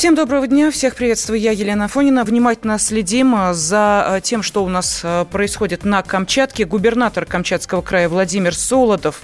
Всем доброго дня, всех приветствую, я Елена Фонина. Внимательно следим а, за а, тем, что у нас а, происходит на Камчатке. Губернатор Камчатского края Владимир Солодов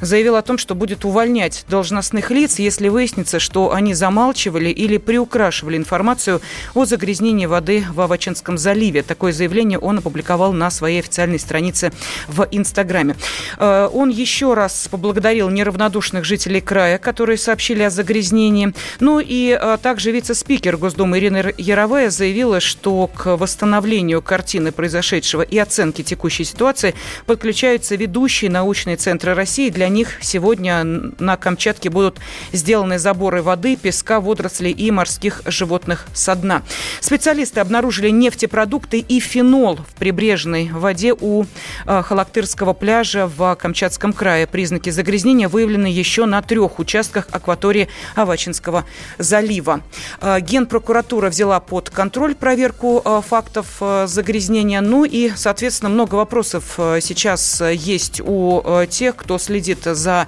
заявил о том, что будет увольнять должностных лиц, если выяснится, что они замалчивали или приукрашивали информацию о загрязнении воды в Авачинском заливе. Такое заявление он опубликовал на своей официальной странице в Инстаграме. Он еще раз поблагодарил неравнодушных жителей края, которые сообщили о загрязнении. Ну и также вице-спикер Госдумы Ирина Яровая заявила, что к восстановлению картины произошедшего и оценке текущей ситуации подключаются ведущие научные центры России. Для них сегодня на Камчатке будут сделаны заборы воды, песка, водорослей и морских животных со дна. Специалисты обнаружили нефтепродукты и фенол в прибрежной воде у э, Халактырского пляжа в Камчатском крае. Признаки загрязнения выявлены еще на трех участках акватории Авачинского залива. Э, Генпрокуратура взяла под контроль проверку э, фактов э, загрязнения. Ну и, соответственно, много вопросов сейчас есть у тех, кто следит за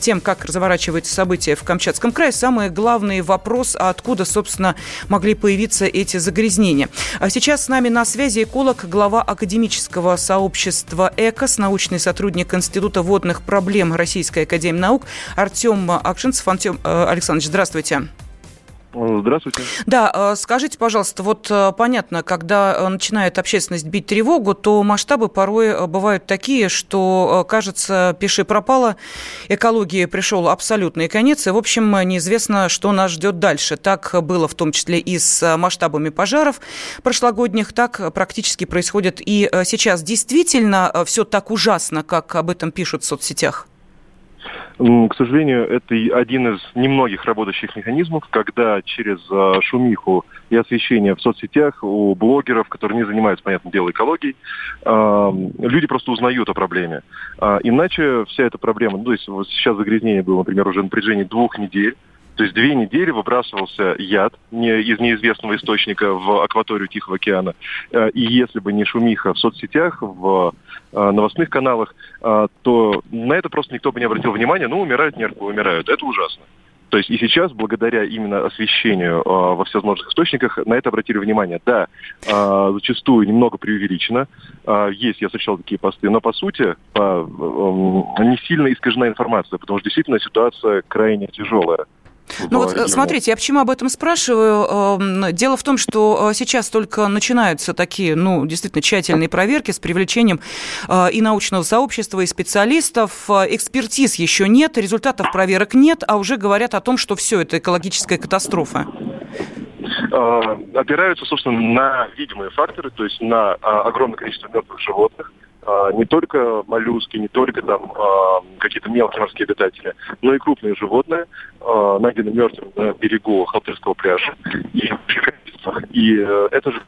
тем, как разворачиваются события в Камчатском крае. Самый главный вопрос, а откуда, собственно, могли появиться эти загрязнения. А сейчас с нами на связи эколог, глава академического сообщества ЭКОС, научный сотрудник Института водных проблем Российской Академии Наук Артем Акшинцев. Артем Александрович, здравствуйте. Здравствуйте. Да, э, скажите, пожалуйста, вот э, понятно, когда э, начинает общественность бить тревогу, то масштабы порой бывают такие, что, кажется, пиши пропало, экологии пришел абсолютный конец, и, в общем, неизвестно, что нас ждет дальше. Так было в том числе и с масштабами пожаров прошлогодних, так практически происходит и сейчас. Действительно все так ужасно, как об этом пишут в соцсетях? К сожалению, это один из немногих работающих механизмов, когда через а, шумиху и освещение в соцсетях у блогеров, которые не занимаются, понятное дело, экологией, а, люди просто узнают о проблеме. А, иначе вся эта проблема, ну, то есть вот сейчас загрязнение было, например, уже на протяжении двух недель, то есть две недели выбрасывался яд не, из неизвестного источника в акваторию Тихого океана. И если бы не шумиха в соцсетях, в Э, новостных каналах, э, то на это просто никто бы не обратил внимания. Ну, умирают нервы, умирают. Это ужасно. То есть и сейчас, благодаря именно освещению э, во всевозможных источниках, на это обратили внимание. Да, э, зачастую немного преувеличено. Э, есть, я встречал такие посты, но по сути по, э, не сильно искажена информация, потому что действительно ситуация крайне тяжелая. Ну вот э, смотрите, я почему об этом спрашиваю? Эм, дело в том, что э, сейчас только начинаются такие, ну, действительно тщательные проверки с привлечением э, и научного сообщества, и специалистов. Экспертиз еще нет, результатов проверок нет, а уже говорят о том, что все это экологическая катастрофа опираются, собственно, на видимые факторы, то есть на а, огромное количество мертвых животных, не только моллюски, не только там а, какие-то мелкие морские обитатели, но и крупные животные, а, найдены мертвыми на берегу Халтырского пляжа. И, и э, это же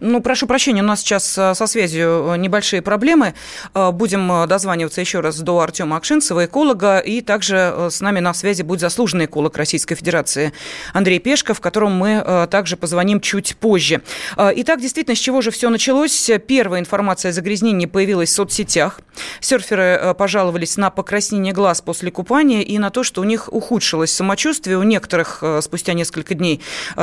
ну, прошу прощения, у нас сейчас э, со связью э, небольшие проблемы. Э, будем дозваниваться еще раз до Артема Акшинцева, эколога, и также с нами на связи будет заслуженный эколог Российской Федерации Андрей Пешков, которому мы также позвоним чуть позже. Итак, действительно, с чего же все началось? Первая информация о загрязнении появилась в соцсетях. Серферы пожаловались на покраснение глаз после купания и на то, что у них ухудшилось самочувствие. У некоторых спустя несколько дней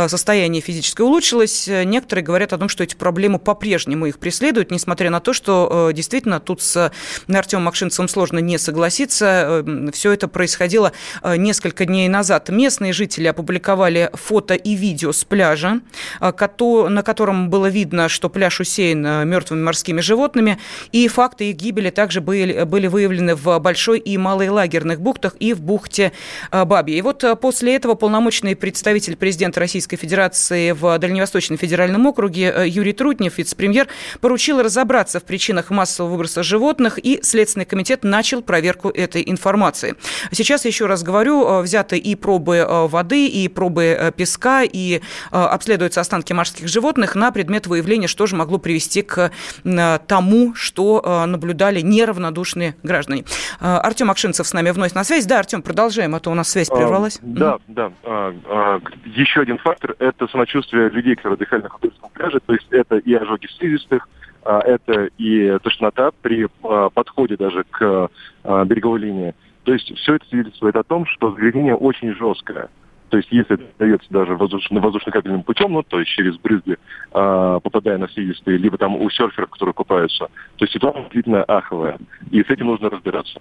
состояние физическое улучшилось. Некоторые говорят о том, что эти проблемы по-прежнему их преследуют, несмотря на то, что э, действительно тут с Артемом Макшинцевым сложно не согласиться. Э, Все это происходило э, несколько дней назад. Местные жители опубликовали фото и видео с пляжа, на котором было видно, что пляж усеян мертвыми морскими животными, и факты их гибели также были, были выявлены в Большой и Малой лагерных бухтах и в бухте Бабье. И вот после этого полномочный представитель президента Российской Федерации в Дальневосточном федеральном округе Юрий Трутнев, вице-премьер, поручил разобраться в причинах массового выброса животных, и Следственный комитет начал проверку этой информации. Сейчас, еще раз говорю, взяты и пробы воды, и пробы песка, и обследуются останки морских животных на предмет выявления, что же могло привести к тому, что наблюдали неравнодушные граждане. Артем Акшинцев с нами вновь на связь. Да, Артем, продолжаем, а то у нас связь прервалась. А, да, да. А, а, еще один фактор – это самочувствие людей, которые отдыхали на Художественном пляже. То есть это и ожоги слизистых, а, это и тошнота при а, подходе даже к а, береговой линии. То есть все это свидетельствует о том, что загрязнение очень жесткое. То есть если это дается даже воздушно, воздушно-капельным путем, ну, то есть через брызги, э, попадая на слизистые, либо там у серферов, которые купаются, то ситуация действительно аховая. И с этим нужно разбираться.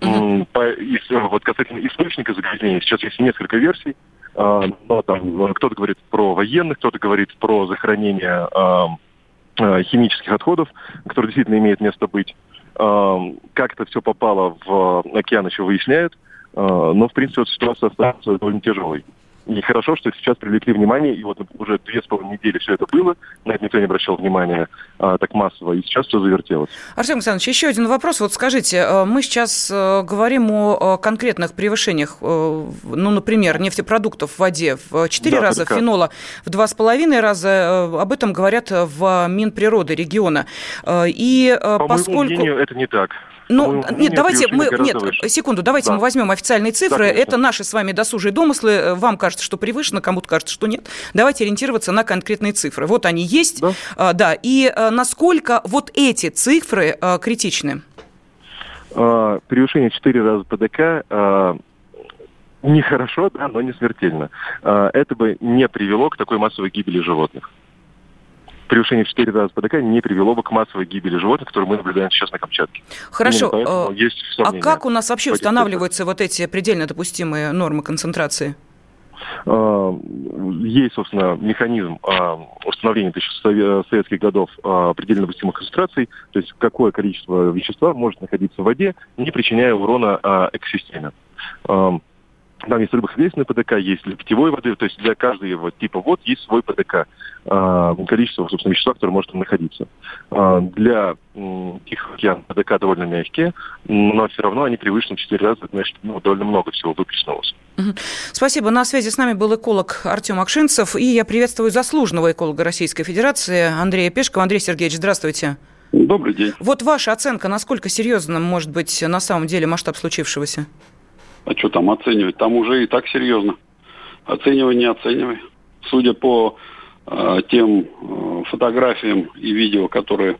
Mm-hmm. По, и, вот касательно источника загрязнения, сейчас есть несколько версий. Э, но там кто-то говорит про военных, кто-то говорит про захоронение э, э, химических отходов, которые действительно имеют место быть. Э, как это все попало в океан, еще выясняют. А, но, в принципе, вот ситуация остается довольно тяжелой. И хорошо, что сейчас привлекли внимание, и вот уже две с половиной недели все это было, на это никто не обращал внимания а, так массово, и сейчас все завертелось. Артем Александрович, еще один вопрос. Вот скажите, э, мы сейчас э, говорим о конкретных превышениях, э, ну, например, нефтепродуктов в воде в 4 да, раза, ПДК. фенола в 2,5 раза. Об этом говорят в Минприроды региона. И По поскольку... моему мнению, это не так. Ну, нет, давайте мы, нет, выше. секунду, давайте да. мы возьмем официальные цифры. Да, Это наши с вами досужие домыслы. Вам кажется, что превышено, кому-то кажется, что нет. Давайте ориентироваться на конкретные цифры. Вот они есть, да, а, да. и а, насколько вот эти цифры а, критичны? А, превышение 4 раза ПДК а, нехорошо, да, но не смертельно. А, это бы не привело к такой массовой гибели животных превышение в 4 раза ПДК не привело бы к массовой гибели животных, которые мы наблюдаем сейчас на Камчатке. Хорошо. Э, есть а как у нас вообще устанавливаются вот эти предельно допустимые нормы концентрации? Э, есть, собственно, механизм э, установления еще советских годов предельно допустимых концентраций, то есть какое количество вещества может находиться в воде, не причиняя урона экосистеме. Там есть рыбохозяйственный ПДК, есть для питьевой воды, то есть для каждого типа вод есть свой ПДК, э, количество, собственно, вещества, которое может там находиться. Э, для э, Тихого океана ПДК довольно мягкие, но все равно они превышены в 4 раза, значит, ну, довольно много всего выплеснулось. Спасибо. На связи с нами был эколог Артем Акшинцев, и я приветствую заслуженного эколога Российской Федерации Андрея Пешкова. Андрей Сергеевич, здравствуйте. Добрый день. Вот ваша оценка, насколько серьезным может быть на самом деле масштаб случившегося? А что там оценивать? Там уже и так серьезно. Оценивай, не оценивай. Судя по э, тем э, фотографиям и видео, которые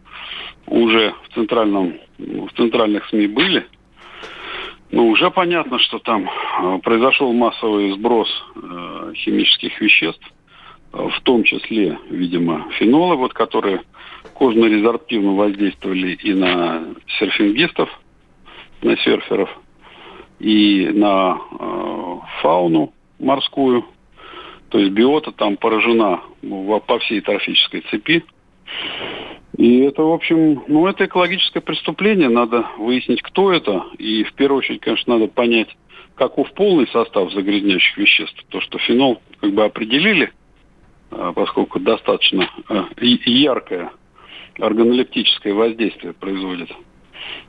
уже в центральном в центральных СМИ были, ну, уже понятно, что там э, произошел массовый сброс э, химических веществ, э, в том числе, видимо, фенолы, вот, которые кожно-резорптивно воздействовали и на серфингистов, на серферов – и на э, фауну морскую. То есть биота там поражена по всей трофической цепи. И это, в общем, ну, это экологическое преступление. Надо выяснить, кто это. И в первую очередь, конечно, надо понять, каков полный состав загрязняющих веществ. То, что фенол как бы определили, э, поскольку достаточно э, яркое органолептическое воздействие производит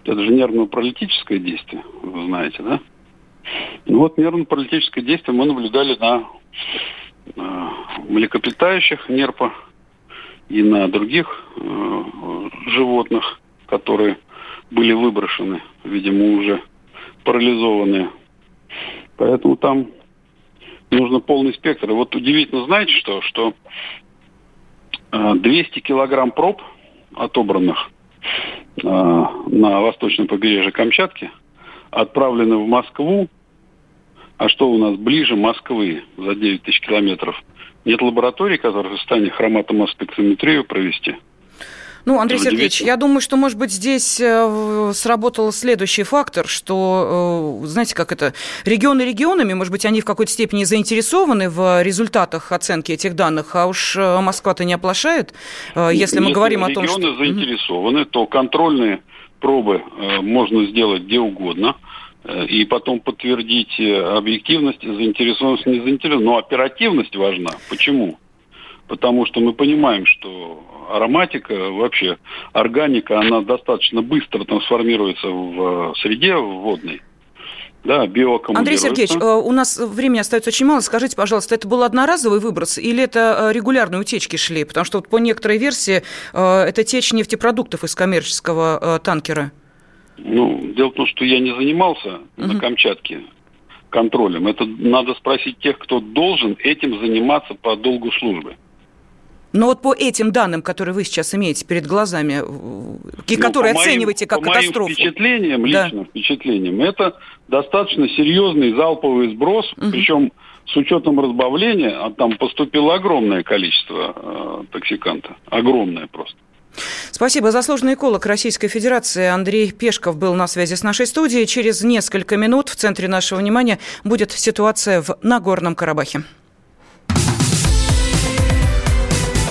это же нервно-паралитическое действие, вы знаете, да? Ну вот нервно-паралитическое действие мы наблюдали на э, млекопитающих нерпа и на других э, животных, которые были выброшены, видимо, уже парализованные. Поэтому там нужно полный спектр. И вот удивительно, знаете что, что 200 э, килограмм проб отобранных на восточном побережье Камчатки, отправлены в Москву. А что у нас ближе Москвы за 9 тысяч километров? Нет лаборатории, которая в состоянии хроматомоспектрометрию провести. Ну, Андрей Сергеевич, я думаю, что, может быть, здесь э, сработал следующий фактор, что, э, знаете, как это, регионы регионами, может быть, они в какой-то степени заинтересованы в результатах оценки этих данных, а уж э, Москва-то не оплошает, если мы говорим о том, что... регионы заинтересованы, то контрольные пробы можно сделать где угодно и потом подтвердить объективность, заинтересованность, не заинтересованность. Но оперативность важна. Почему? Потому что мы понимаем, что ароматика, вообще органика, она достаточно быстро трансформируется в среде водной. Да, Андрей Сергеевич, э, у нас времени остается очень мало. Скажите, пожалуйста, это был одноразовый выброс или это э, регулярные утечки шли? Потому что вот по некоторой версии э, это течь нефтепродуктов из коммерческого танкера. Ну, дело в том, что я не занимался угу. на Камчатке контролем. Это надо спросить тех, кто должен этим заниматься по долгу службы. Но вот по этим данным, которые вы сейчас имеете перед глазами, и ну, которые по оцениваете как по катастрофу. Моим впечатлениям, да. личным впечатлениям, это достаточно серьезный залповый сброс, угу. причем с учетом разбавления, а там поступило огромное количество э, токсиканта. Огромное просто. Спасибо. Заслуженный эколог Российской Федерации Андрей Пешков был на связи с нашей студией. Через несколько минут в центре нашего внимания будет ситуация в Нагорном Карабахе.